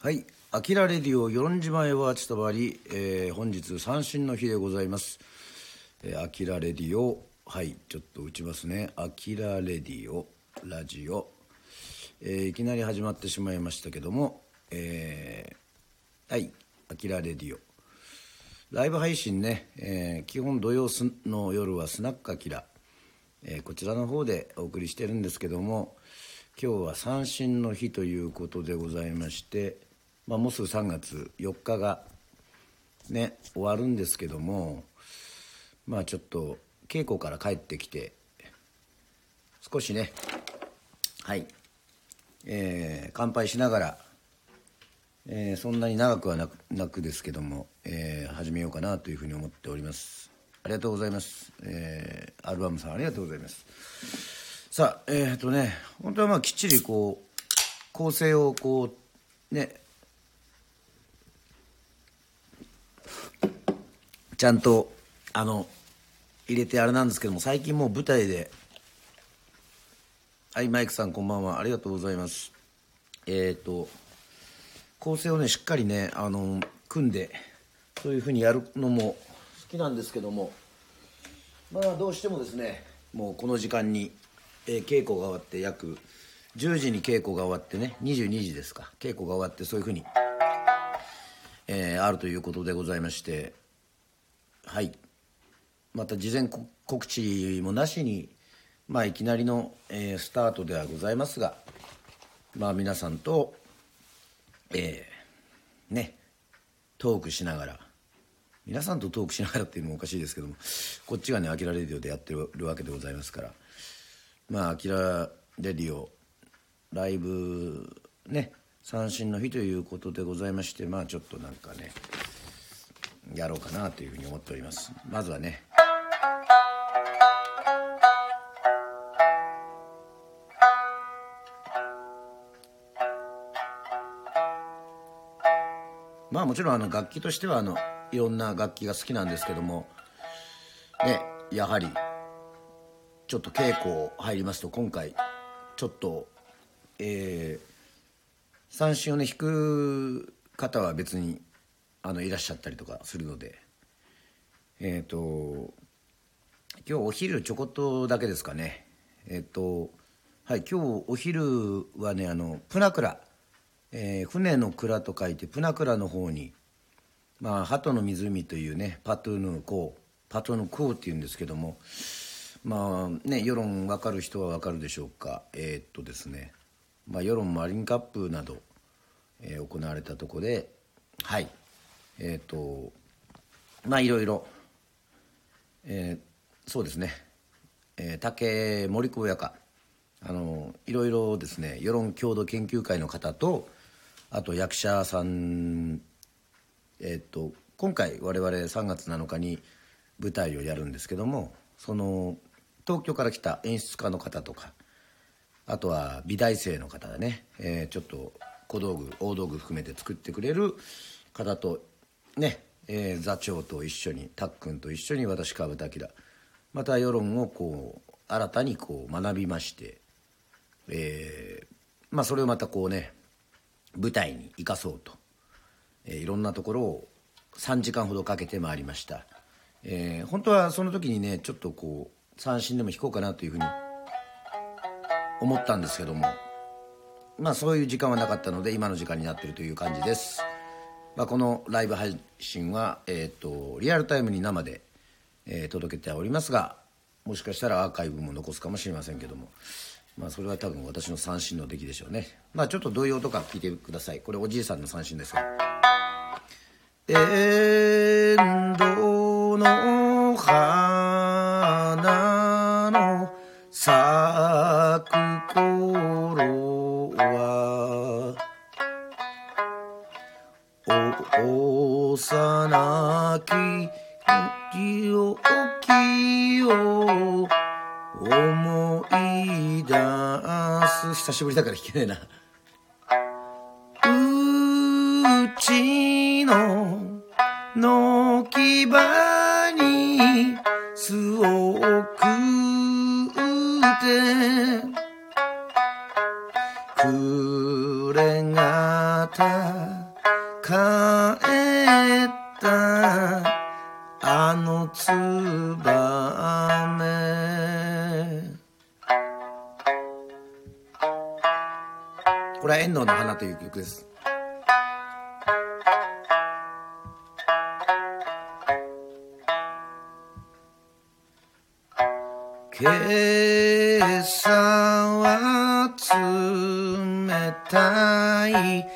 はい、アキラレディオ4時前は伝わり、えー本日三振の日でございます。えーアキラレディオ、はい、ちょっと打ちますね。アキラレディオ、ラジオ、えーいきなり始まってしまいましたけども、えーはい、アキラレディオ。ライブ配信ね、えー基本土曜の夜はスナックアキラ、えーこちらの方でお送りしてるんですけども今日は三振の日ということでございまして、まあ、もうすぐ3月4日がね終わるんですけどもまあちょっと稽古から帰ってきて少しねはい、えー乾杯しながらえーそんなに長くはなくなくですけども、えー始めようかなというふうに思っております。ありがとうございます、えーアルバムさんありがとうございます。さあえっ、とね本当はまあきっちりこう構成をこうねちゃんとあの入れてあれなんですけども最近もう舞台ではいマイクさんこんばんは。ありがとうございます。えっ、と構成をねしっかりねあの組んでそういうふうにやるのも好きなんですけどもまあどうしてもですねもうこの時間に、えー稽古が終わって約10時に稽古が終わってね22時ですか。稽古が終わってそういうふうに、えーあるということでございましてはい。また事前告知もなしにまあいきなりの、えースタートではございますがまあ皆さんとえーねトークしながら皆さんとトークしながらっていうのもおかしいですけどもこっちがね「アキラレディオ」でやってるわけでございますからまあ「アキラレディオ」ライブね三振の日ということでございましてまあちょっとなんかねやろうかなというふうに思っております。まずはね。まあもちろんあの楽器としてはあのいろんな楽器が好きなんですけどもねやはりちょっと稽古入りますと今回ちょっとえー三振をね弾く方は別にあのいらっしゃったりとかするので。えっ、と今日お昼ちょこっとだけですかね。えっ、とはい今日お昼はねあのプナクラ。えー船の蔵と書いてプナクラの方に、まあ、鳩の湖というねパトゥーヌコーパトゥーヌコーっていうんですけどもまあね世論分かる人は分かるでしょうか。えっとですね、まあ、世論マリンカップなど、えー行われたとこではい。えーとまあいろいろ、えーそうですね、えー竹森子親家あのいろいろですね世論郷土研究会の方とあと役者さんえっと今回我々3月7日に舞台をやるんですけどもその東京から来た演出家の方とかあとは美大生の方がね、えーちょっと小道具大道具含めて作ってくれる方とね、えー座長と一緒にたっくんと一緒に私川端明また世論をこう新たにこう学びまして、えーまあそれをまたこうね舞台に生かそうと、えーいろんなところを3時間ほどかけて回りました、えー本当はその時にねちょっとこう三振でも弾こうかなというふうに思ったんですけどもまあそういう時間はなかったので今の時間になってるという感じです、まあ、このライブ配信は、えー、とリアルタイムに生で、えー届けておりますがもしかしたらアーカイブも残すかもしれませんけどもまあそれは多分私の三振の出来でしょうね。まあちょっと童謡とか聞いてください。これおじいさんの三振ですからエンドの花幼き記憶を思い出す。久しぶりだから弾けねえな。うちの軒場ツバメこれは遠藤の花という曲です。今朝は冷たい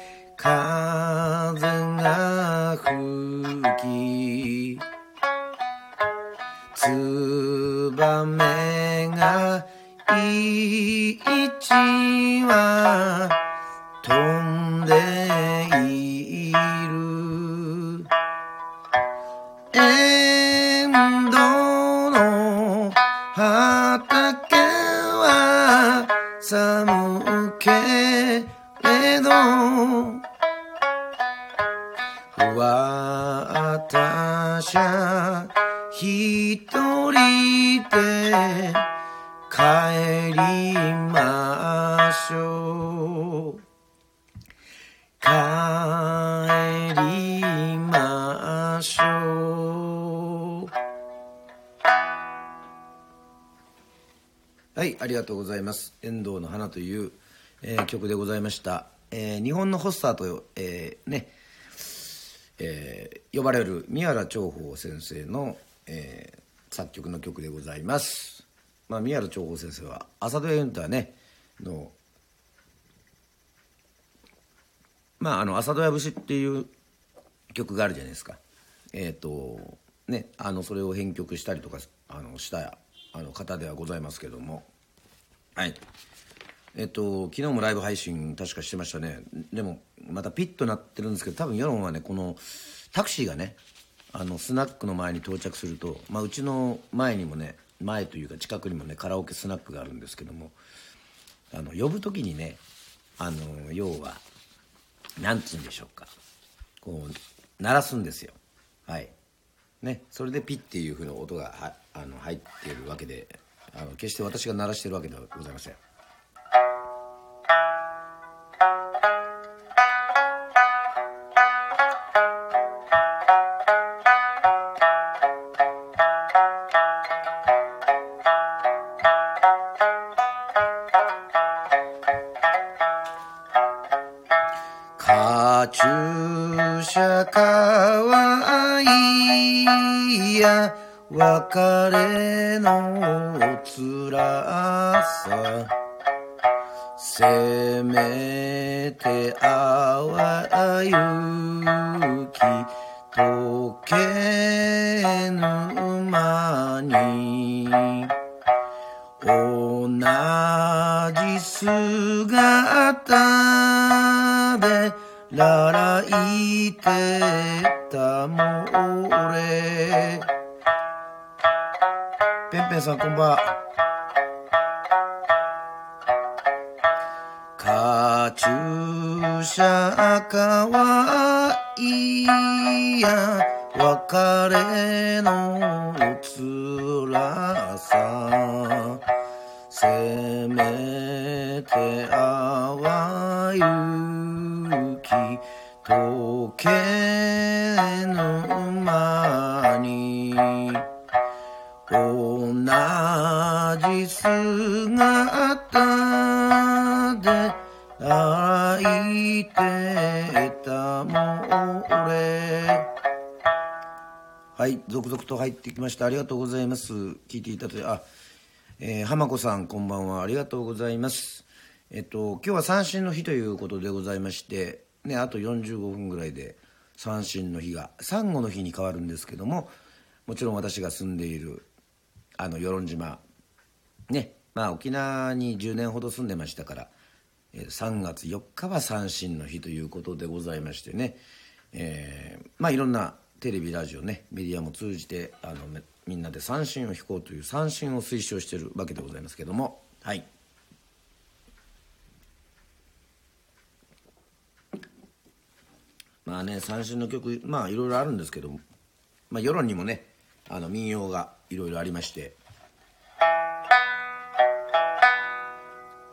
がとうございます「遠藤の花」という、えー曲でございました、えー日本のホスターと、えーねえー呼ばれる宮原長宝先生の、えー作曲の曲でございます、まあ、宮原長宝先生は朝ドラユンターねのまああの朝ドラ節っていう曲があるじゃないですか。えっ、とねあのそれを編曲したりとかあのしたあの方ではございますけども。はい。えっと昨日もライブ配信確かしてましたね。でもまたピッとなってるんですけど多分世論はねこのタクシーがねあのスナックの前に到着すると、まあ、うちの前にもね前というか近くにもねカラオケスナックがあるんですけどもあの呼ぶ時にねあの要はなんつうんでしょうか。こう鳴らすんですよ。はい。ね。それでピッっていうふうな音がはあの入っているわけで。あの決して私が鳴らしてるわけではございません。別れのつらさ。せめて淡い雪溶けぬ間に。同じ姿で泣いてはい続々と入ってきました。ありがとうございます。聞いていただいてあえー、浜子さんこんばんは。ありがとうございます。えっと今日は三振の日ということでございましてねあと45分ぐらいで三振の日がサンゴの日に変わるんですけどももちろん私が住んでいるあの与論島ねまあ沖縄に10年ほど住んでましたから、え3月4日は三振の日ということでございましてね、えーまあいろんなテレビラジオねメディアも通じてあのみんなで三振を弾こうという三振を推奨しているわけでございますけども。はい。まあね三振の曲まあいろいろあるんですけども、まあ、世論にもねあの民謡がいろいろありまして、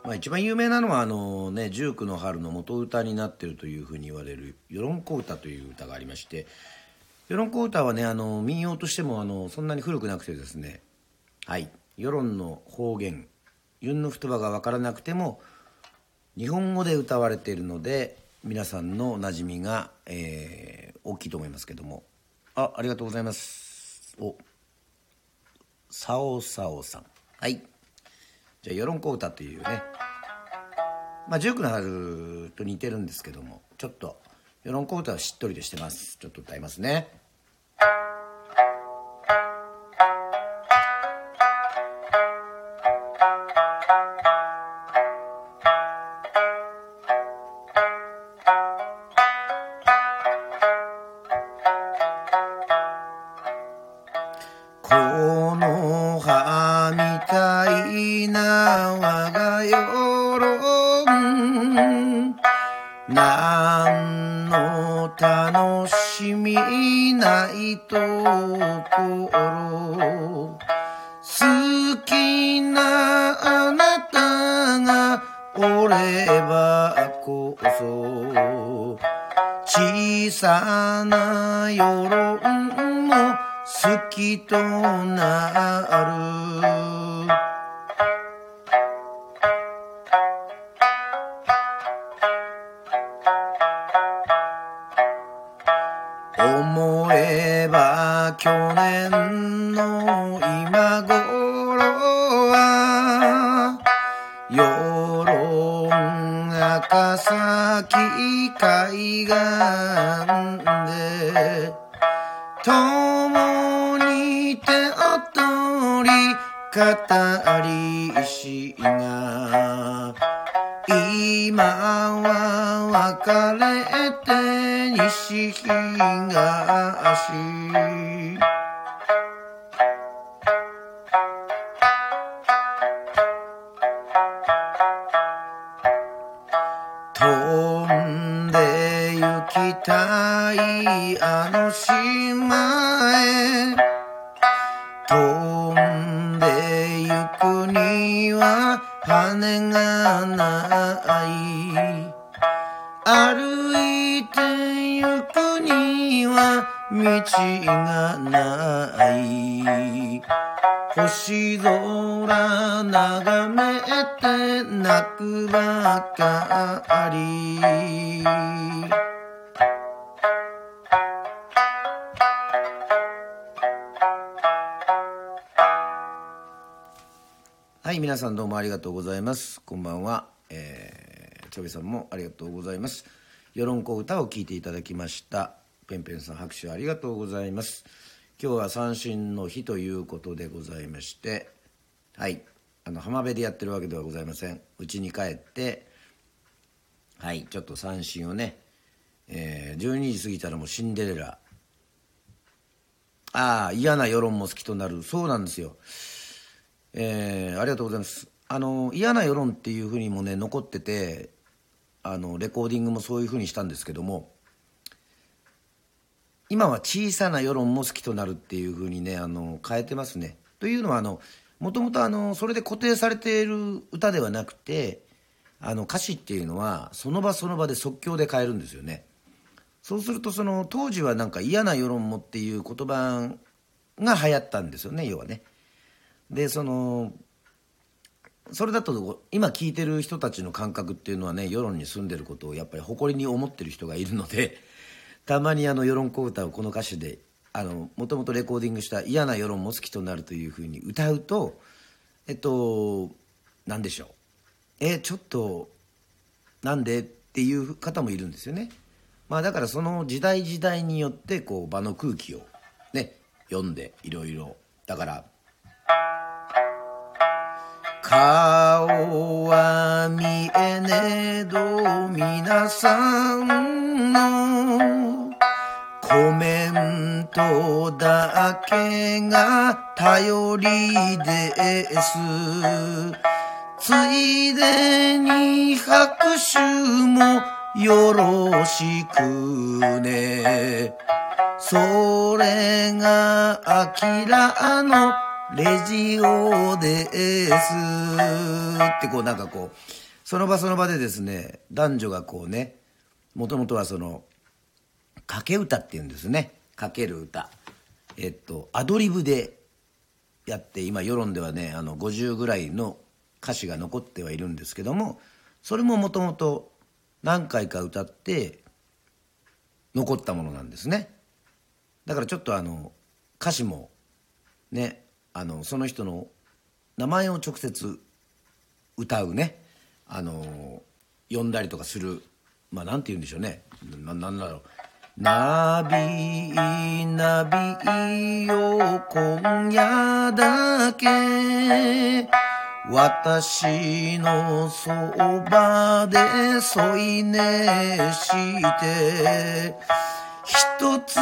まあ、一番有名なのはあのね十九の春の元歌になってるというふうに言われる「与論小唄」という歌がありまして与論小唄はねあの民謡としてもあのそんなに古くなくてですね。はい。世論の方言。ユンの言葉が分からなくても日本語で歌われているので皆さんの馴染みが、えー、大きいと思いますけども。あありがとうございます。お。さおさおさん。はい。じゃあ「世論小唄」というね。まあ19の春と似てるんですけどもちょっと世論小唄はしっとりとしてます。ちょっと歌いますね。は別れて西東飛んで行きたいあの島へ。がない星空眺めて泣くばかり。はい皆さんどうもありがとうございます。こんばんは。えー、ちょべさんもありがとうございます。世論小歌を聞いていただきました。ペンペンさん拍手ありがとうございます。今日は三振の日ということでございましてはい。あの浜辺でやってるわけではございません。家に帰ってはい。ちょっと三振をね、えー、12時過ぎたらもうシンデレラ。ああ嫌な世論も好きとなる。そうなんですよ。えー、ありがとうございます。あの嫌な世論っていうふうにもね残っててあのレコーディングもそういうふうにしたんですけども今は小さな世論も好きとなるっていうふうにねあの変えてますね。というのはあのもともとそれで固定されている歌ではなくてあの歌詞っていうのはその場その場で即興で変えるんですよね。そうするとその当時はなんか嫌な世論もっていう言葉が流行ったんですよね要はね。でそのそれだと今聞いてる人たちの感覚っていうのはね世論に住んでることをやっぱり誇りに思ってる人がいるのでたまにあの世論小唄をこの歌詞でもともとレコーディングした「嫌な世論も好きとなる」というふうに歌うとえっと何でしょうえちょっとなんでっていう方もいるんですよね。まあだからその時代時代によってこう場の空気をね読んでいろいろだから顔は見えねえど皆さんのコメントだけが頼りです。ついでに拍手もよろしくね。それがアキラのレジオです。ってこうなんかこうその場その場でですね男女がこうねもともとはその掛け歌っていうんですね。かける歌。えっとアドリブでやって今世論ではねあの50ぐらいの歌詞が残ってはいるんですけどもそれももともと何回か歌って残ったものなんですね。だからちょっとあの歌詞もねあのその人の名前を直接歌うねあの呼んだりとかするまあなんて言うんでしょうね。ななんだろう。ナビナビよ今夜だけ。私のそばで添い寝して。一つ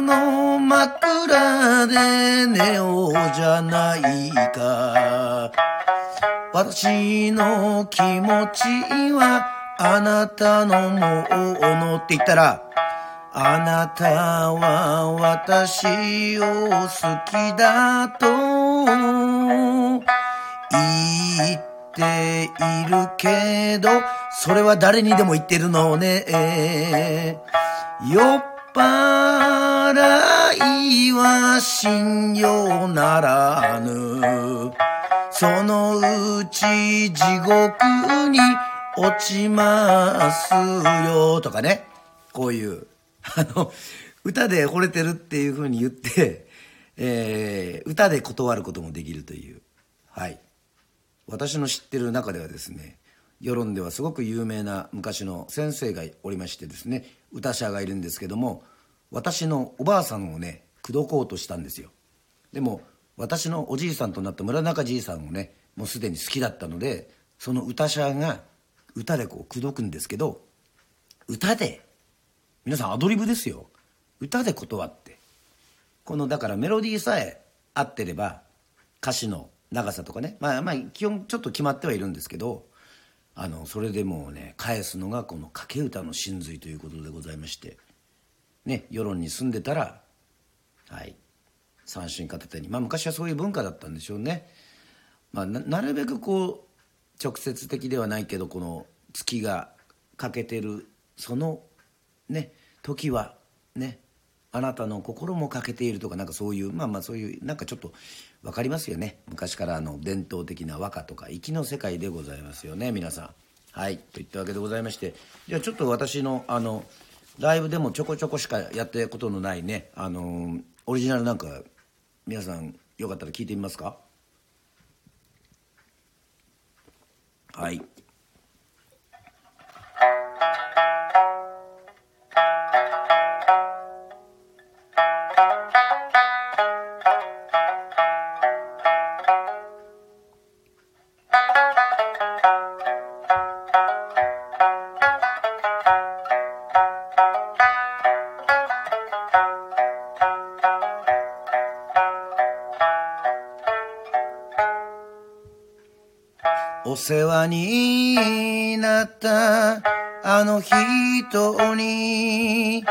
の枕で寝ようじゃないか。私の気持ちはあなたのものって言ったらあなたは私を好きだと言っているけどそれは誰にでも言ってるのね。酔っ払いは信用ならぬ。そのうち地獄に落ちますよ。とかね。こういう。あの、歌で惚れてるっていうふうに言って、えー、歌で断ることもできるという。はい。私の知ってる中ではですね、世論ではすごく有名な昔の先生がおりましてですね、歌者がいるんですけども、私のおばあさんをね、口説こうとしたんですよ。でも、私のおじいさんとなった村中じいさんをね、もうすでに好きだったので、その歌者が歌でこう口説くんですけど、歌で皆さんアドリブですよ。歌で断って。このだからメロディーさえ合ってれば歌詞の長さとかね。まあまあ基本ちょっと決まってはいるんですけどあのそれでもうね返すのがこの掛け歌の真髄ということでございましてね世論に住んでたらはい三振片手に。まあ昔はそういう文化だったんでしょうね、まあ、なるべくこう直接的ではないけどこの月が欠けてるそのね時はねあなたの心も欠けているとかなんかそういうまあまあそういうなんかちょっと分かりますよね。昔からあの伝統的な和歌とか粋の世界でございますよね皆さん。はいといったわけでございまして。じゃあちょっと私のあのライブでもちょこちょこしかやったことのないねあのオリジナルなんか皆さんよかったら聞いてみますか？はい。世話になったあの人に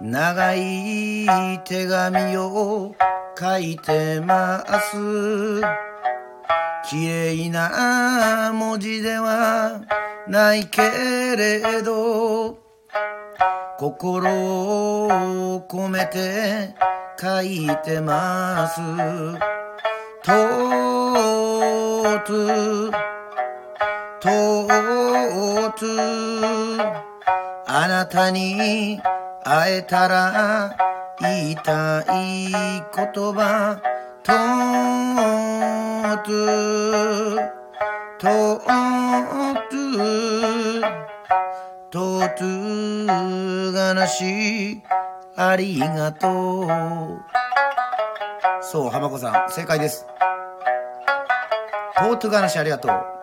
長い手紙を書いてます。綺麗な文字ではないけれど心を込めて書いてます。とととつあなたに会えたら言いたい言葉。とつとつとつがなしありがとう。そう浜子さん正解です。トート話ありがとう。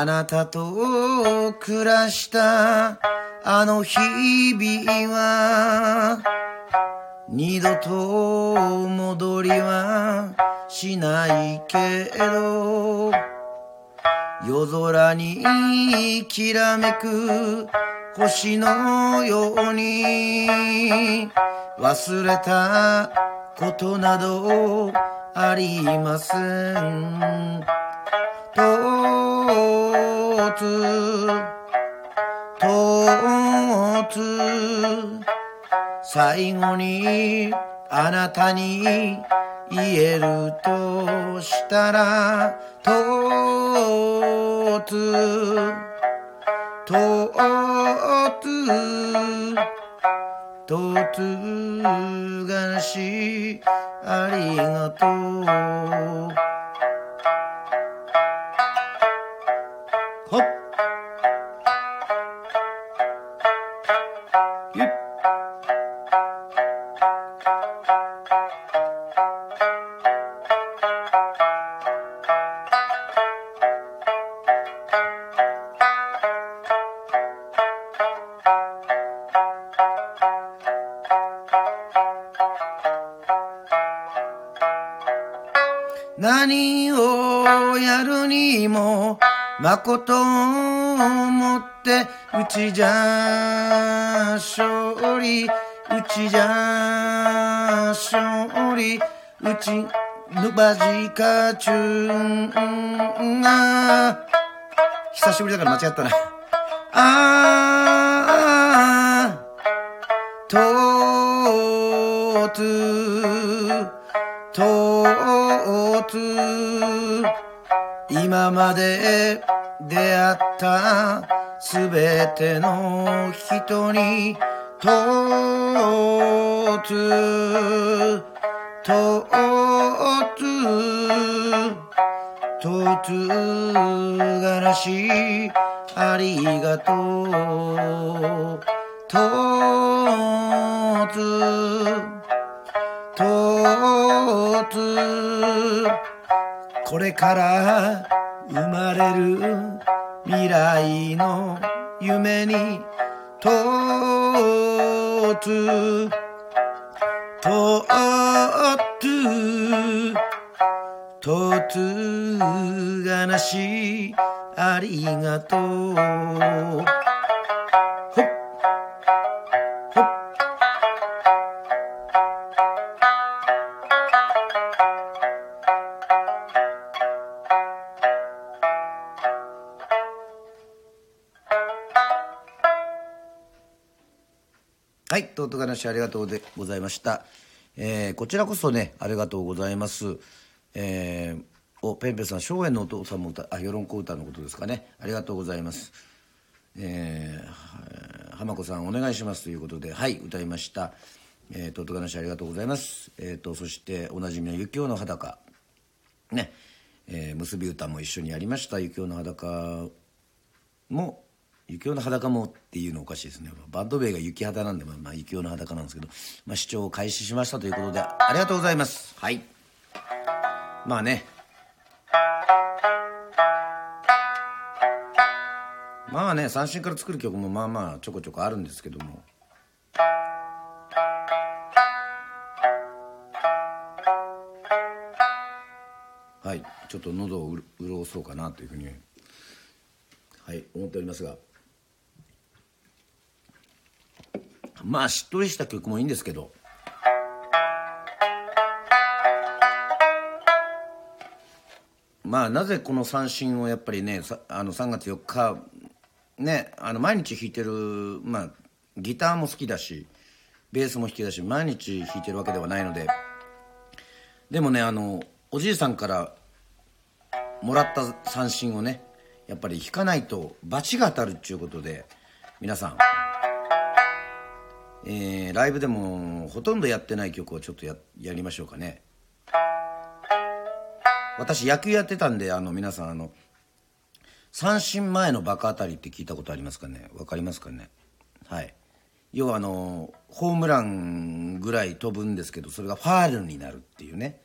あなたと暮らしたあの日々は二度と戻りはしないけど夜空にきらめく星のように忘れたことなどありません。とつとつ最後にあなたに言えるとしたらとつとつとつがしありがとう。誠をもってうちじゃ勝利うちじゃ勝利うちぬばじかちゅんが久しぶりだから間違ったな。あーとつとつ今まで会ったすべての人にとつとつとつがらしありがとうとつとつこれから生まれる未来の夢にとつとつとつがなしありがとうはい、とうとうがなしありがとうでございました。えーこちらこそね、ありがとうございます。えーお、ペンペンさん、松園のお父さんも歌、あ、世論小歌のことですかね。ありがとうございます。えー、は浜子さん、お願いしますということで、はい、歌いました。えー、とうとうがなしありがとうございます。えーと、そして、おなじみの雪男の裸。ね、えー結び歌も一緒にやりました。雪男の裸も雪男の裸もっていうのおかしいですね。バンド名が雪肌なんで、まあ、まあ雪男の裸なんですけど、まあ、視聴を開始しましたということでありがとうございます。はい。まあね。まあね三振から作る曲もまあまあちょこちょこあるんですけども。はい。ちょっと喉を潤そうかなというふうにはい思っておりますがまあしっとりした曲もいいんですけど。まあなぜこの三振をやっぱりねあの3月4日ねあの毎日弾いてるまあギターも好きだしベースも弾きだし毎日弾いてるわけではないので。でもねあのおじいさんからもらった三振をねやっぱり弾かないと罰が当たるっていうことで皆さん、えーライブでもほとんどやってない曲をちょっとややりましょうかね。私野球やってたんであの皆さんあの三振前のバカ当たりって聞いたことありますかね？わかりますかね？はい。要はあのホームランぐらい飛ぶんですけどそれがファールになるっていうね。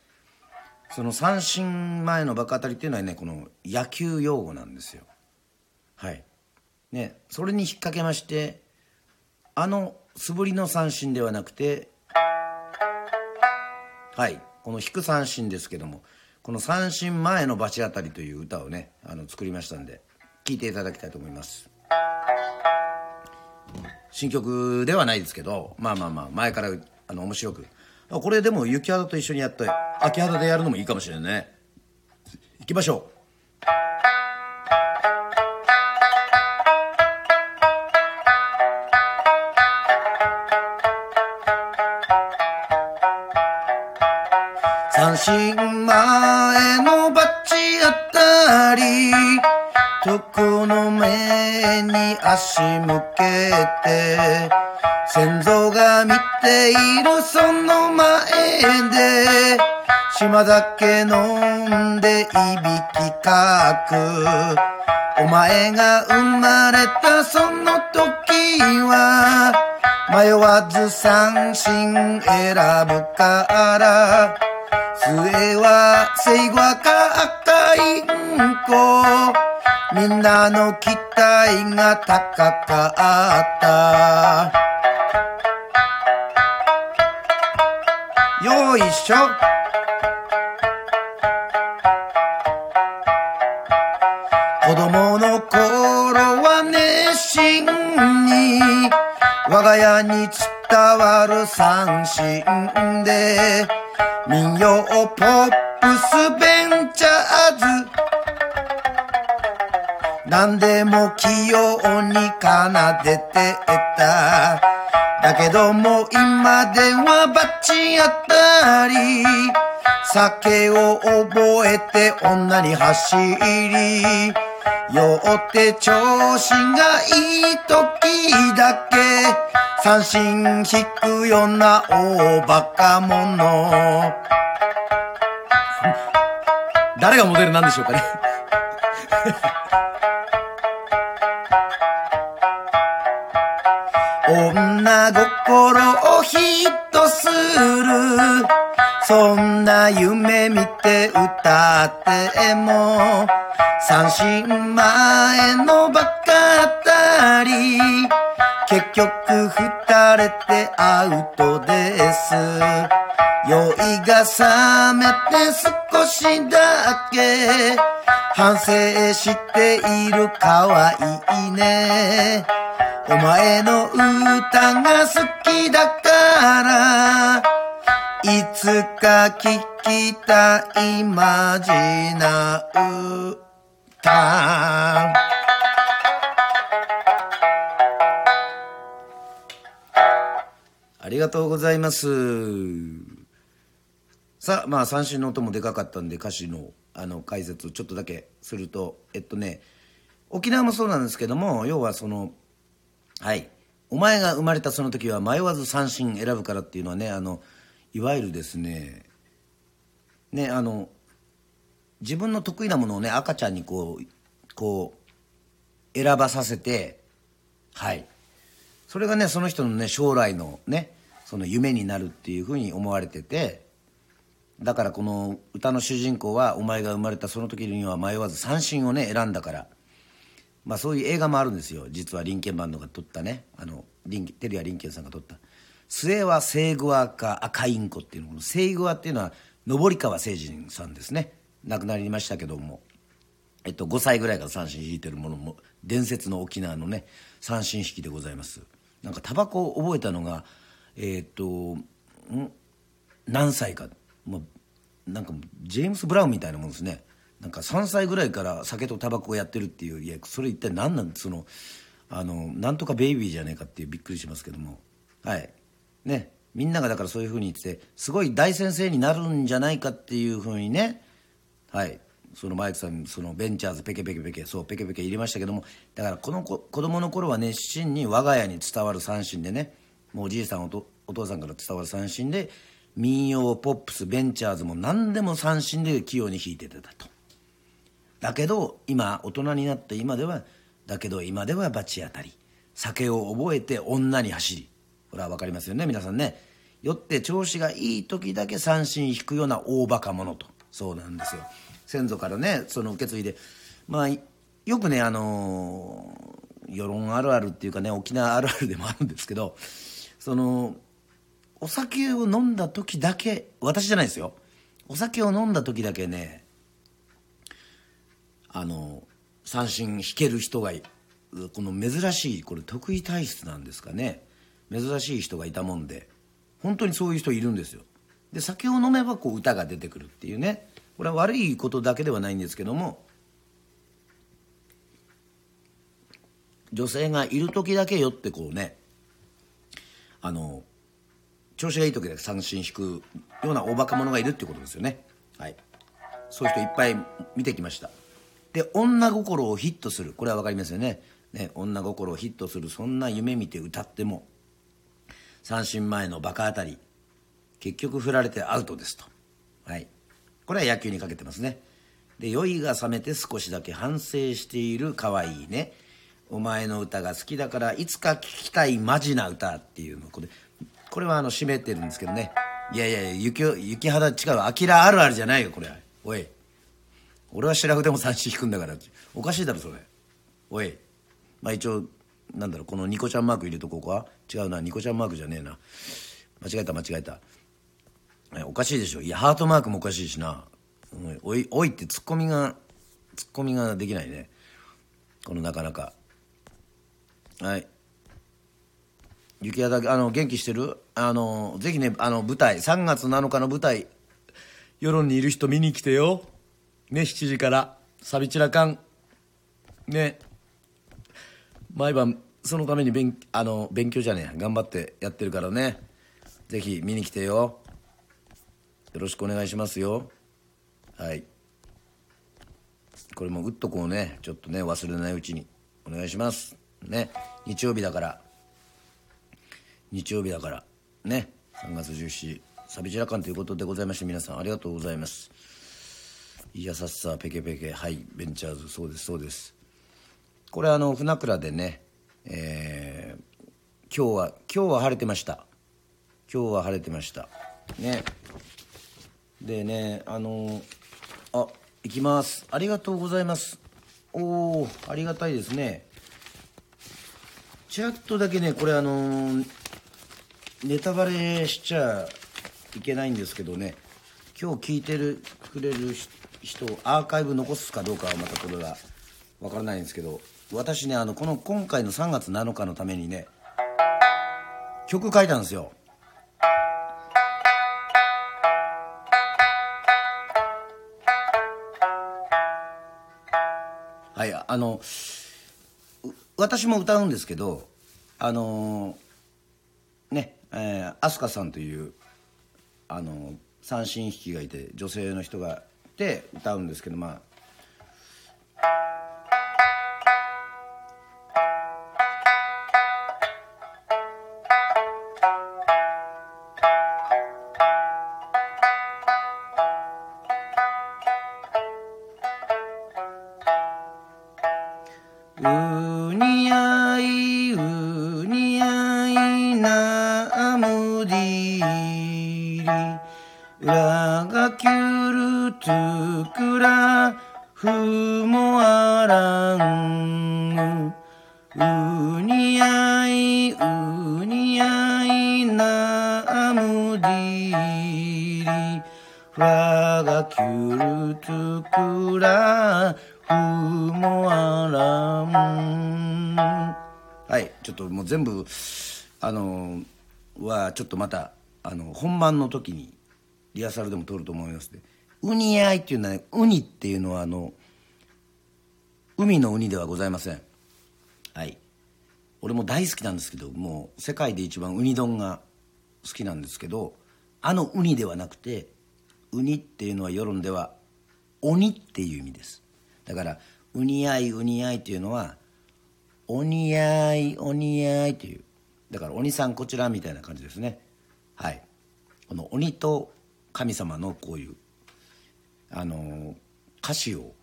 その三振前のバカ当たりっていうのはねこの野球用語なんですよ。はい。ねそれに引っ掛けましてあの素振りの三振ではなくてはいこの引く三振ですけどもこの三振前の罰当たりという歌をねあの作りましたんで聴いていただきたいと思います。新曲ではないですけどまあまあまあ前からあの面白く。あこれでも雪肌と一緒にやって秋肌でやるのもいいかもしれないね。行きましょう。三振前のバチあたり床の目に足向けて先祖が見ているその前で島酒飲んでいびきかくお前が生まれたその時は迷わず三振選ぶから末は聖語か赤いんこみんなの期待が高かった。よいしょ。子供の頃は熱心に我が家に伝わる三振で民謡ポップスベンチャーズ。何でも器用に奏でてた。だけども今ではバッチ当たり。酒を覚えて女に走り。酔って調子がいい時だけ三振引くような大バカ者。誰がモデルなんでしょうかね。女心をヒットする。そんな夢見て歌っても三振前のバカたり結局二れてアウトです。酔いが覚めて少しだけ反省しているかわいいね。お前の歌が好きだからいつか聞きたいマジな歌。ありがとうございます。さあまあ三振の音もでかかったんで歌詞のあの解説をちょっとだけするとえっとね沖縄もそうなんですけども要はそのはい。お前が生まれたその時は迷わず三振選ぶからっていうのはねあのいわゆるですねねあの自分の得意なものをね赤ちゃんにこうこう選ばさせてはい。それがねその人のね将来のねその夢になるっていうふうに思われててだからこの歌の主人公はお前が生まれたその時には迷わず三振をね選んだからまあそういう映画もあるんですよ。実はリンケンバンドが撮ったね。あのリンテリア・リンケンさんが撮った「末はセイグアか赤インコ」っていうのこのセイグアっていうのは登川誠人さんですね。亡くなりましたけども。えっと5歳ぐらいから三振引いてるものも伝説の沖縄のね三振引きでございます。なんかタバコを覚えたのがえ、っとん？何歳か。もうなんかジェームス・ブラウンみたいなもんですね。なんか3歳ぐらいから酒とタバコをやってるっていういやそれ一体何なん？そのあのなんとかベイビーじゃねえかってびっくりしますけども。はい。ねみんながだからそういうふうに言っててすごい大先生になるんじゃないかっていうふうにねはいそのマイクさんそのベンチャーズペケペケペケそうペケペケ入れましたけどもだからこの子子供の頃は熱心に我が家に伝わる三振でねもうおじいさんおとお父さんから伝わる三振で民謡ポップスベンチャーズも何でも三振で器用に弾いてたと。だけど今大人になって今ではだけど今では罰当たり。酒を覚えて女に走り。これは分かりますよね。皆さんね。酔って調子がいい時だけ三振引くような大バカ者と。そうなんですよ。先祖からねその受け継いで。まあよくねあの世論あるあるっていうかね沖縄あるあるでもあるんですけどそのお酒を飲んだ時だけ私じゃないですよ。お酒を飲んだ時だけねあの三振引ける人がこの珍しいこれ得意体質なんですかね。珍しい人がいたもんで本当にそういう人いるんですよ。で酒を飲めばこう歌が出てくるっていうね。これは悪いことだけではないんですけども女性がいる時だけよってこうねあの調子がいい時で三振引くような大バカ者がいるっていうことですよね。はい。そういう人いっぱい見てきました。で女心をヒットする。これは分かりますよね。ね女心をヒットする。そんな夢見て歌っても三振前のバカ当たり。結局振られてアウトですと。はい。これは野球にかけてますね。で酔いが覚めて少しだけ反省している可愛いね。お前の歌が好きだからいつか聴きたいマジな歌っていうのこれ。これはあの締めてるんですけどね。いやいや雪雪肌違うアキラあるあるじゃないよこれ。おい。俺は白筆も三振引くんだからおかしいだろそれ。おい。まあ一応なんだろうこのニコちゃんマーク入れとこうか？違うなニコちゃんマークじゃねえな。間違えた間違えた。おかしいでしょ。いやハートマークもおかしいしな。おいおいってツッコミがツッコミができないね。このなかなか。はい。雪肌あの元気してる？あのぜひねあの舞台3月7日の舞台世論にいる人見に来てよ。ね7時から。サビチラカン。ね。毎晩そのために勉あの勉強じゃねえ頑張ってやってるからね。ぜひ見に来てよ。よろしくお願いしますよ。はい。これも打っとこうね。ちょっとね忘れないうちに。お願いします。ね。日曜日だから。日曜日だから。ね。3月17サビチラカンということでございまして皆さんありがとうございます。いやさっさペケペケ。はい。ベンチャーズ。そうですそうです。これあの船倉でねえー、今日は今日は晴れてました。今日は晴れてました。ね。でねあのあ行きます。ありがとうございます。おおありがたいですね。ちらっとだけねこれあのネタバレしちゃいけないんですけどね。今日聞いてるくれる人アーカイブ残すかどうかはまたこれは分からないんですけど。私ねあのこの今回の3月7日のためにね曲書いたんですよ。はいあの私も歌うんですけどあのねえー、飛鳥さんというあの三振弾きがいて女性の人がいて歌うんですけどまあの時にリハーサルでも撮ると思いますでウニアイっていうのは、ね、ウニっていうのはあの海のウニではございません。はい。俺も大好きなんですけどもう世界で一番ウニ丼が好きなんですけどあのウニではなくてウニっていうのは世論では鬼っていう意味です。だからウニアイウニアイっていうのはお似合いお似合いという。だから鬼さんこちらみたいな感じですね。はい。鬼と神様のこういうあの歌詞を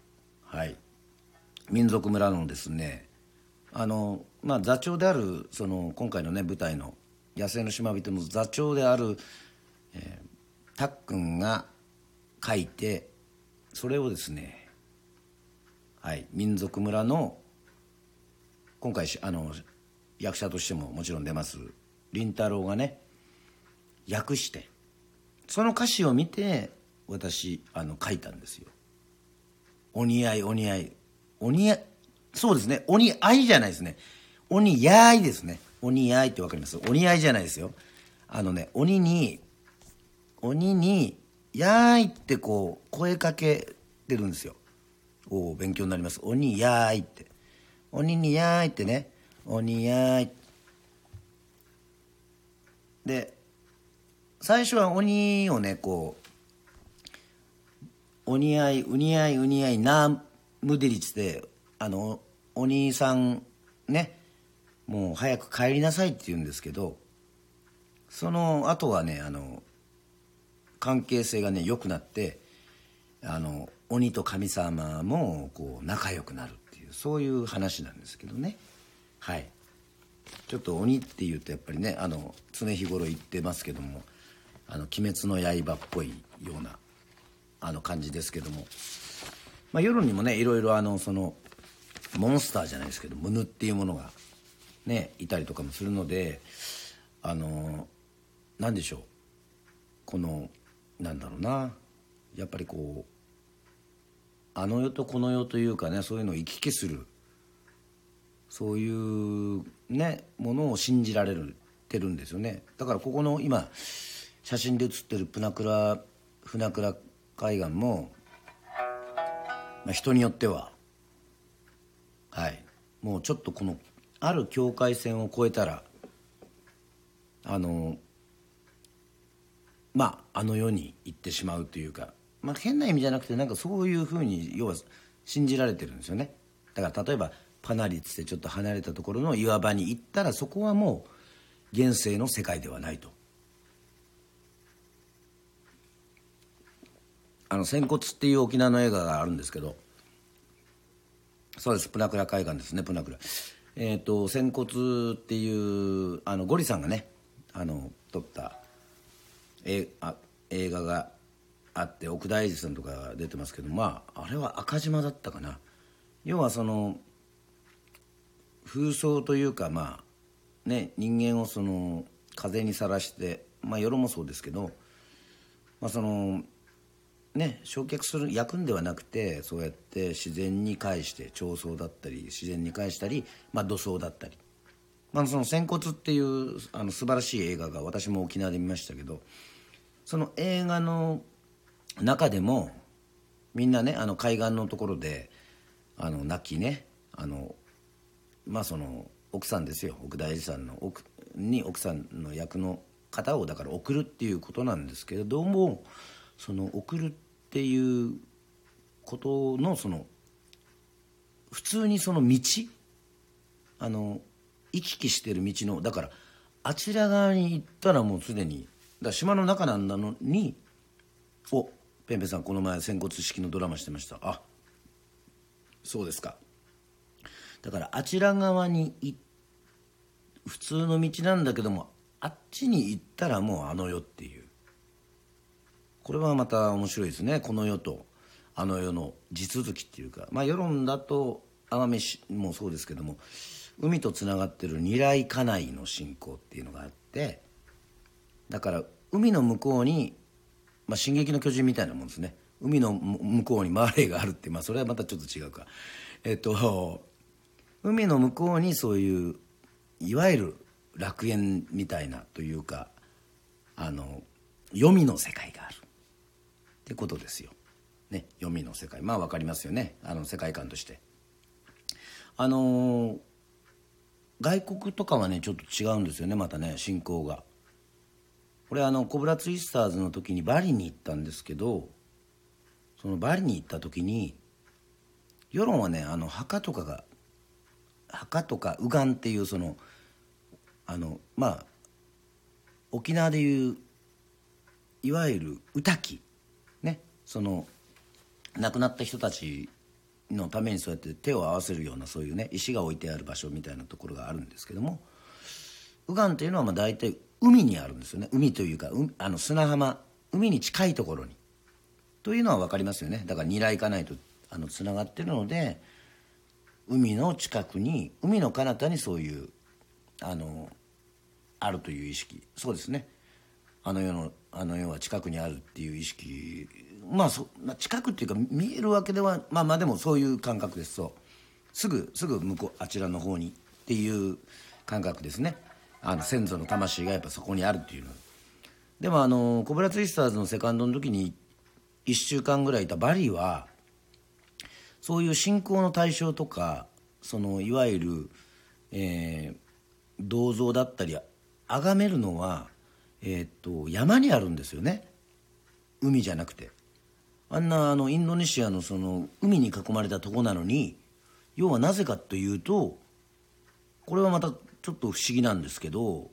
はい民族村のですねあのまあ座長であるその今回のね舞台の「野生の島人」の座長である、えー、たっくんが書いてそれをですねはい民族村の今回あの役者としてももちろん出ます凛太郎がね訳してその歌詞を見て私あの書いたんですよ「お似合いお似合い」お似合いそうですね。鬼合いじゃないですね。鬼やいですね。鬼やいって分かります？鬼合いじゃないですよ。あのね鬼に鬼に「やーい」ってこう声かけてるんですよ。おお勉強になります。鬼やーいって。鬼にやーいってね。鬼やーい。で最初は鬼をねこう鬼合い、うに合い、うに合い、なむでりつってあのお兄さんねもう早く帰りなさいって言うんですけどその後はねあの関係性がね良くなってあの鬼と神様もこう仲良くなるっていうそういう話なんですけどね。はい。ちょっと鬼っていうとやっぱりねあの常日頃言ってますけども「あの鬼滅の刃」っぽいようなあの感じですけども、まあ、夜にもねいろいろあのそのモンスターじゃないですけどムヌっていうものがねいたりとかもするのであの何でしょう。このなんだろうな。やっぱりこうあの世とこの世というかねそういうのを行き来するそういうねものを信じられてるんですよね。だからここの今写真で写ってるプナクラ船倉海岸も、まあ、人によってははい。もうちょっとこのある境界線を越えたらあのまああの世に行ってしまうというか、まあ、変な意味じゃなくてなんかそういうふうに要は信じられてるんですよね。だから例えばパナリっつってちょっと離れたところの岩場に行ったらそこはもう現世の世界ではないと。あの「仙骨」っていう沖縄の映画があるんですけど。そうです。プナクラ海岸ですねプナクラ。えっ、ー、と仙骨っていうあのゴリさんがねあの撮ったえあ映画があって奥大寺さんとか出てますけどまああれは赤島だったかな。要はその風葬というかまあね人間をその風にさらしてまあ夜もそうですけどまあそのね焼却する焼くんではなくてそうやって自然に返して彫層だったり自然に返したり、まあ、土葬だったり、まあ、その「仙骨」っていうあの素晴らしい映画が私も沖縄で見ましたけどその映画の中でもみんなねあの海岸のところであの亡きねあのまあその奥さんですよ。奥大寺さんの奥に奥さんの役の方をだから送るっていうことなんですけれどもその送るっていうことのその普通にその道あの行き来してる道のだからあちら側に行ったらもうすでにだ島の中なんだのにおペンペンさんこの前仙骨式のドラマしてました。あそうですか。だからあちら側に普通の道なんだけどもあっちに行ったらもうあの世っていう。これはまた面白いですね。この世とあの世の地続きっていうか。まあ世論だと奄美市もそうですけども海とつながってる二来家内の信仰っていうのがあってだから海の向こうに「まあ、進撃の巨人」みたいなもんですね。海の向こうにマーレーがあるって、まあ、それはまたちょっと違うか。えっと海の向こうにそういういわゆる楽園みたいなというかあの黄泉の世界がある。ってことですよ。ね、黄泉の世界まあ分かりますよねあの世界観として。あのー、外国とかはねちょっと違うんですよねまたね信仰が。これあのコブラツイスターズの時にバリに行ったんですけどそのバリに行った時に世論はねあの墓とかが墓とか右岸っていうそのあのまあ沖縄でいういわゆる歌木その亡くなった人たちのためにそうやって手を合わせるようなそういうね石が置いてある場所みたいなところがあるんですけども右岸というのはまあ大体海にあるんですよね。海というかあの砂浜海に近いところに。というのは分かりますよね。だから二来かないとあのつながってるので海の近くに海の彼方にそういうあのあるという意識。そうですね。あの世のあの世は近くにあるっていう意識まあそ近くっていうか見えるわけではまあまあでもそういう感覚ですそうすぐすぐ向こうあちらの方にっていう感覚ですね。あの先祖の魂がやっぱそこにあるっていうのでもあのコブラツイスターズのセカンドの時に1週間ぐらいいたバリーはそういう信仰の対象とかそのいわゆる、えー、銅像だったり崇めるのは、えー、っと山にあるんですよね。海じゃなくて。あんなあのインドネシアのその海に囲まれたとこなのに要はなぜかというとこれはまたちょっと不思議なんですけど、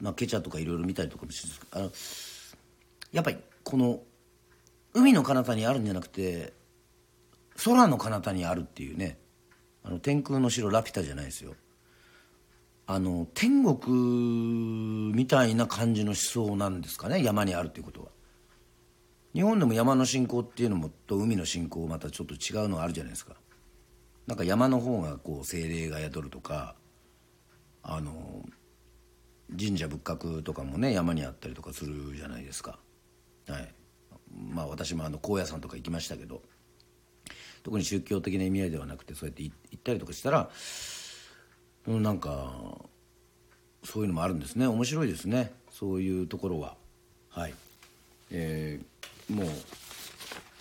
まあ、ケチャとかいろいろ見たりとかもしてあのやっぱりこの海の彼方にあるんじゃなくて空の彼方にあるっていうねあの天空の城ラピュタじゃないですよ。あの天国みたいな感じの思想なんですかね山にあるっていうことは。日本でも山の信仰っていうのもと海の信仰またちょっと違うのがあるじゃないですか。なんか山の方がこう精霊が宿るとかあの神社仏閣とかもね山にあったりとかするじゃないですか。はい。まあ私もあの高野山とか行きましたけど特に宗教的な意味合いではなくてそうやって行ったりとかしたらなんかそういうのもあるんですね。面白いですね。そういうところは。はい。えー、もう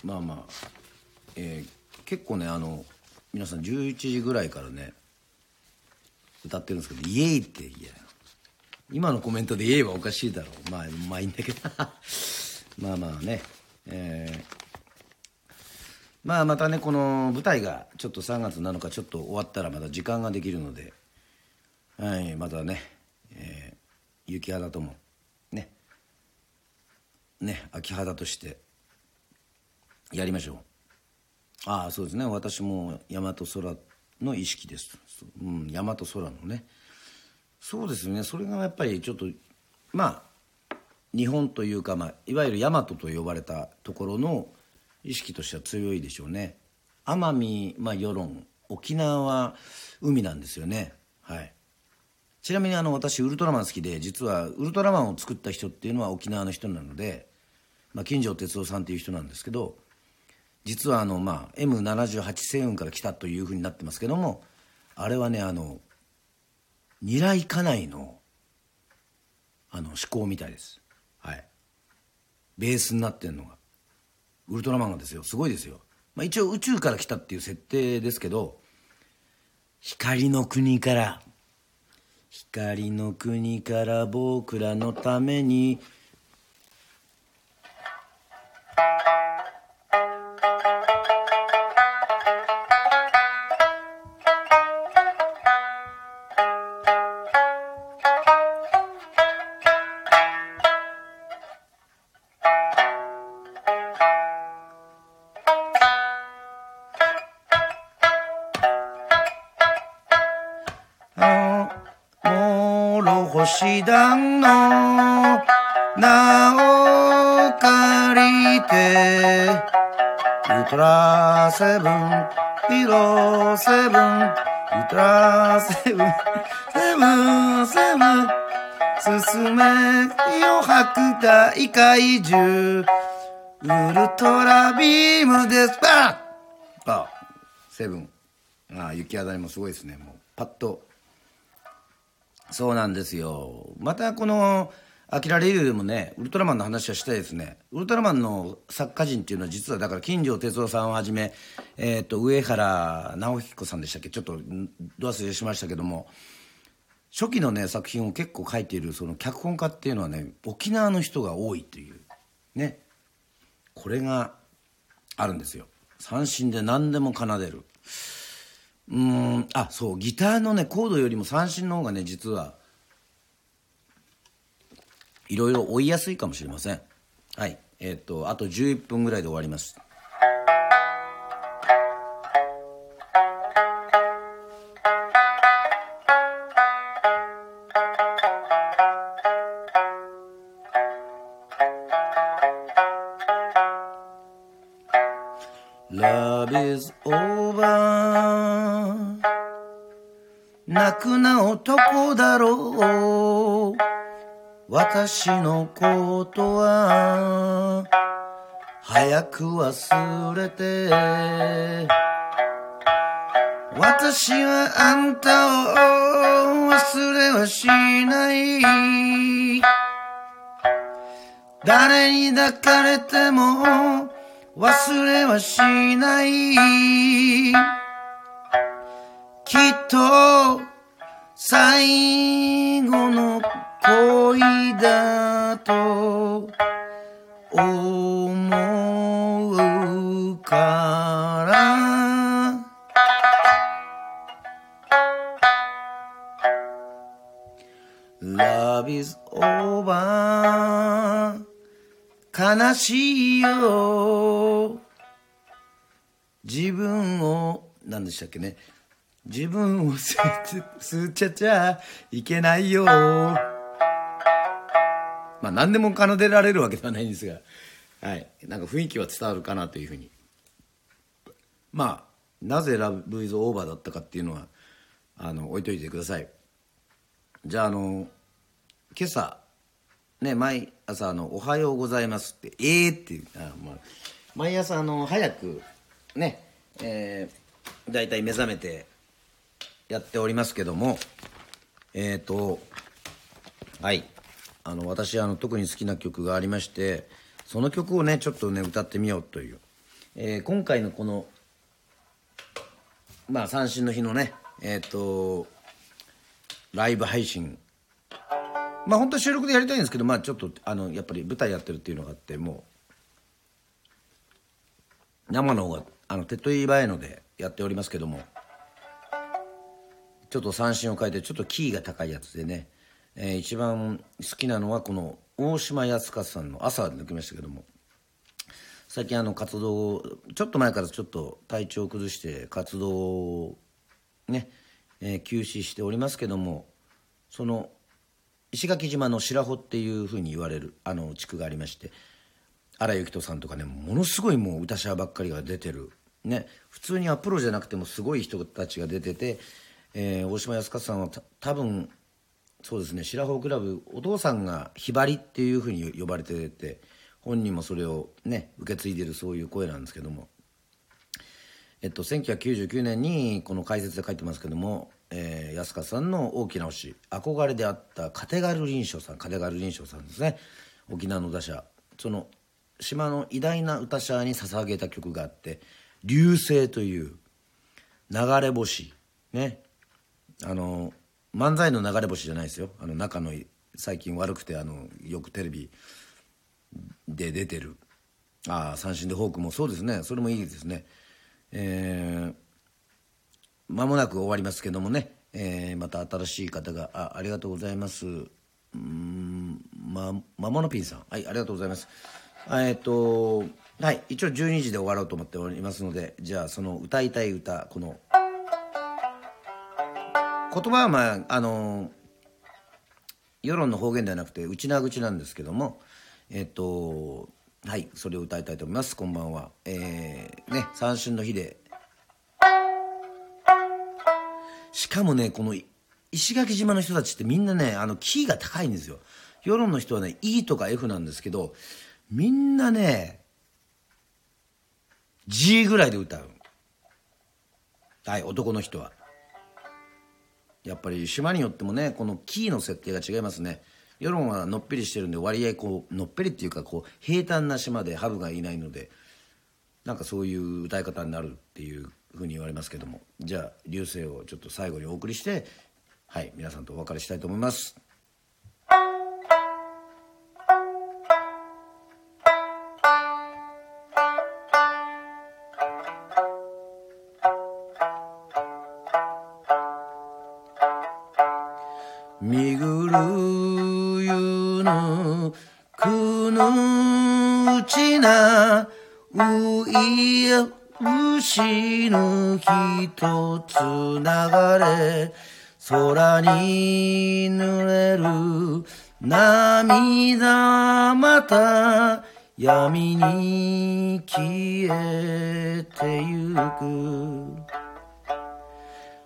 まあまあ、えー、結構ねあの皆さん11時ぐらいからね歌ってるんですけど「イエイ」っていや今のコメントで「イエイ」はおかしいだろう。まあまあいいんだけど。まあまあね。えーまあまたねこの舞台がちょっと3月7日ちょっと終わったらまた時間ができるので、はい、またね、えー、雪肌ともね秋肌としてやりましょう。ああそうですね。私も大和空の意識です、うん、大和空のね。そうですね。それがやっぱりちょっとまあ日本というか、まあ、いわゆる大和と呼ばれたところの意識としては強いでしょうね。奄美、まあ、世論沖縄は海なんですよね。はい。ちなみにあの私ウルトラマン好きで実はウルトラマンを作った人っていうのは沖縄の人なので、まあ、金城哲夫さんっていう人なんですけど実はあの、まあ、M78 星雲から来たというふうになってますけどもあれはねあの二来家内のあの思考みたいです。はい。ベースになってるのが。ウルトラマンがですよ。すごいですよ、まあ、一応宇宙から来たっていう設定ですけど光の国から光の国から僕らのために星団の名を借りてウトラセブンヒロセブンウトラセブンセブンセブン進めよ白大怪獣ウルトラビームですバンあセブンああ雪肌にもすごいですねもうパッとそうなんですよ。またこの「アキラレビュー」でもねウルトラマンの話はしたいですねウルトラマンの作家陣っていうのは実はだから金城哲夫さんをはじめ、えー、と上原直彦さんでしたっけ？ちょっとど忘れしましたけども初期のね作品を結構書いているその脚本家っていうのはね沖縄の人が多いというね。これがあるんですよ。三振で何でも奏でる。うんあそうギターのねコードよりも三振の方がね実はいろいろ追いやすいかもしれません。はいえっ、とあと11分ぐらいで終わります。Love is over. 泣くな男だろう。私のことは早く忘れて。私はあんたを忘れはしない。誰に抱かれても忘れはしない。きっと最後の恋だと思うから。Love is over. 悲しいよ。自分を何でしたっけね。自分を捨てちゃちゃいけないよ。まあ何でも奏でられるわけではないんですが。はい。なんか雰囲気は伝わるかなというふうに。まあなぜ「ラブ・イズ・オーバー」だったかっていうのはあの置いといてください。じゃああの今朝ね毎朝あの「おはようございます」って「ええー、っていうあ、まあ、毎朝あの早くねえー、大体目覚めてやっておりますけどもえっ、ー、とはい。あの私あの特に好きな曲がありましてその曲をねちょっとね歌ってみようという、えー、今回のこのまあ三振の日のねえっ、ー、とライブ配信まあ本当収録でやりたいんですけどまあちょっとあのやっぱり舞台やってるっていうのがあってもう生の方があの手っ取り早いのでやっておりますけどもちょっと三振を変えてちょっとキーが高いやつでね、えー、一番好きなのはこの大島康勝さんの朝抜きましたけども最近あの活動ちょっと前からちょっと体調を崩して活動をね、えー、休止しておりますけどもその石垣島の白穂っていうふうに言われるあの地区がありまして荒井由紀人さんとかねものすごいもう歌者ばっかりが出てる。ね普通にはプロじゃなくてもすごい人たちが出てて、えー、大島康勝さんは多分そうですね白穂クラブお父さんがひばりっていうふうに呼ばれてて本人もそれをね受け継いでるそういう声なんですけども。えっと1999年にこの解説で書いてますけどもえー、安川さんの大きな推し憧れであったカテガル林章さんカテガル林章さんですね。沖縄の打者。その島の偉大な歌者に捧げた曲があって「流星」という流れ星。ね。あの漫才の流れ星じゃないですよ。あの仲の最近悪くてあのよくテレビで出てる。ああ三振でフォークもそうですね。それもいいですね。えー間もなく終わりますけどもね、えー、また新しい方があありがとうございます。うんままものピンさん。はいありがとうございます。えっとはい一応12時で終わろうと思っておりますのでじゃあその歌いたい歌この言葉はまああの世論の方言ではなくて内縄口なんですけどもえっとはいそれを歌いたいと思います。こんばんは。えー、ね三春の日でかもねこの石垣島の人たちってみんなねあのキーが高いんですよ。世論の人はね E とか F なんですけどみんなね G ぐらいで歌う。はい男の人は。やっぱり島によってもねこのキーの設定が違いますね。世論はのっぺりしてるんで割合こうのっぺりっていうかこう平坦な島でハブがいないのでなんかそういう歌い方になるっていうふうに言われますけどもじゃあ流星をちょっと最後にお送りしてはい皆さんとお別れしたいと思います。一つ流れ空に濡れる涙また闇に消えてゆく。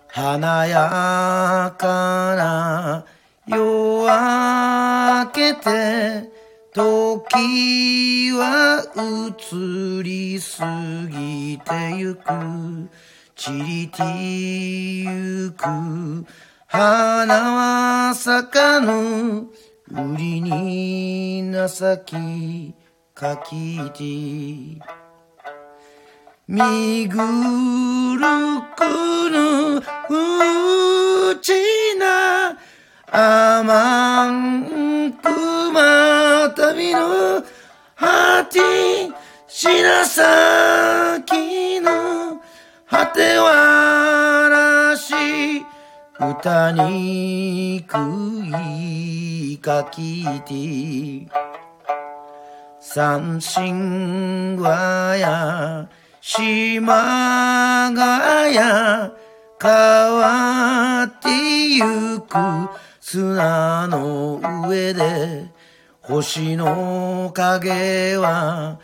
華やかな夜明けて時は移り過ぎてゆく。散りてゆく花は咲かぬ売りに情きかきて見ぐるくぬうちなあまんくま旅のはて白咲の果てはらし歌に食いかきて三神話や島がや変わってゆく砂の上で星の影は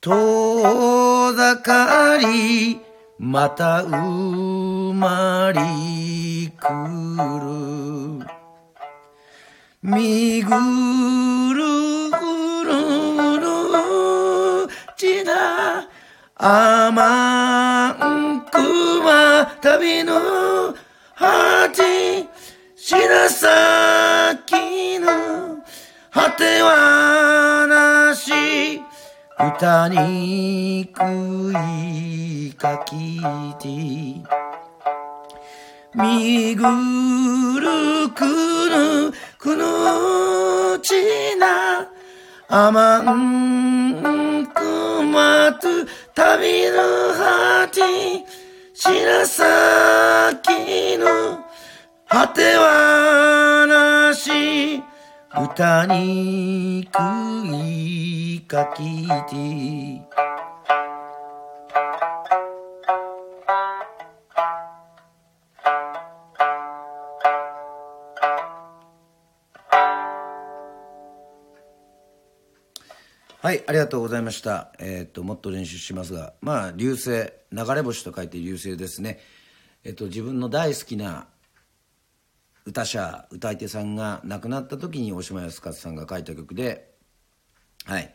遠ざかりまた生まれくる。みぐるぐるるちなあまんくま旅のはち白咲の果てはなし。歌に食いかきてみぐるくぬくぬちなあまんくまと旅の果て白咲の果てはなし。歌に食いかきてはい、ありがとうございました。えっ、と、もっと練習しますが、まあ、流星、流れ星と書いて流星ですね。えっ、と、自分の大好きな歌者、歌い手さんが亡くなった時に大島康勝さんが書いた曲で、はい、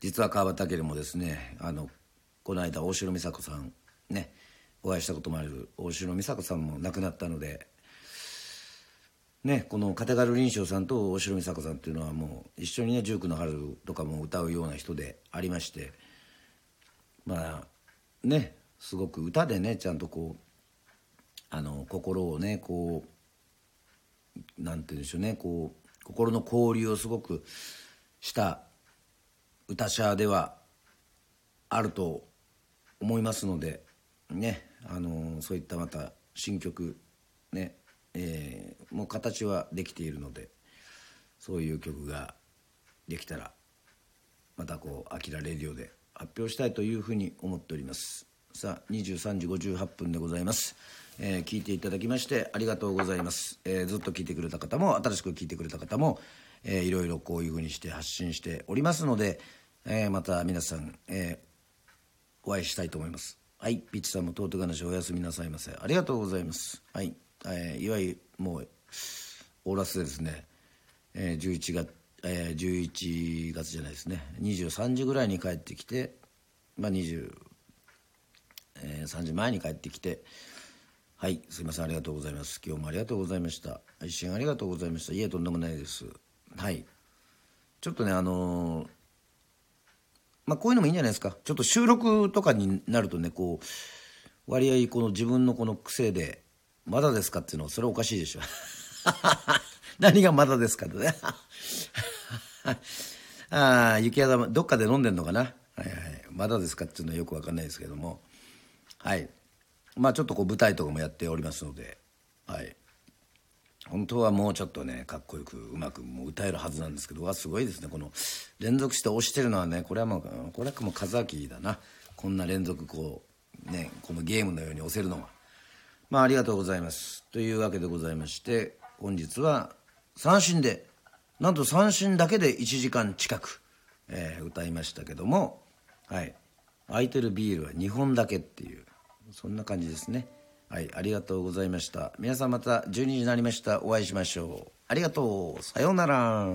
実は川端明もですね、あの、この間、大城美佐子さん、ね、お会いしたこともある大城美佐子さんも亡くなったので、ね、この片軽林章さんと大城美佐子さんっていうのはもう一緒にね「十九の春」とかも歌うような人でありましてまあねすごく歌でねちゃんとこうあの心をねこうなんて言うんでしょうねこう心の交流をすごくした歌者ではあると思いますのでねあのそういったまた新曲ねえーもう形はできているのでそういう曲ができたらまたこう「あきらレディオ」で発表したいというふうに思っております。さあ23時58分でございます、えー聞いていただきましてありがとうございます、えーずっと聞いてくれた方も新しく聞いてくれた方も、えーいろいろこういうふうにして発信しておりますので、えーまた皆さん、えーお会いしたいと思います。はいピッチさんもトート話おやすみなさいませ。ありがとうございます。はい、えーいわゆるもうオーラスでですね、えー11月、えー11月じゃないですね23時ぐらいに帰ってきてまあ23時前に帰ってきてはいすいません。ありがとうございます。今日もありがとうございました。一瞬ありがとうございました。いえとんでもないです。はい。ちょっとねあのーまあこういうのもいいんじゃないですか。ちょっと収録とかになるとねこう割合この自分のこの癖で「まだですか?」っていうのはそれおかしいでしょ。何がまだですかって。ね ああ雪山どっかで飲んでんのかな。はいはい。まだですかっていうのはよくわかんないですけども。はい。まあちょっとこう舞台とかもやっておりますのではい。本当はもうちょっとねかっこよくうまくもう歌えるはずなんですけどわすごいですね。この連続して押してるのはねこれはもうこれはもう和明だな。こんな連続こうねこのゲームのように押せるのは。まあありがとうございます。というわけでございまして本日は三振でなんと三振だけで1時間近く、えー歌いましたけどもはい。空いてるビールは2本だけっていう。そんな感じですね。はいありがとうございました。皆さんまた12時になりました。お会いしましょう。ありがとう。さようなら。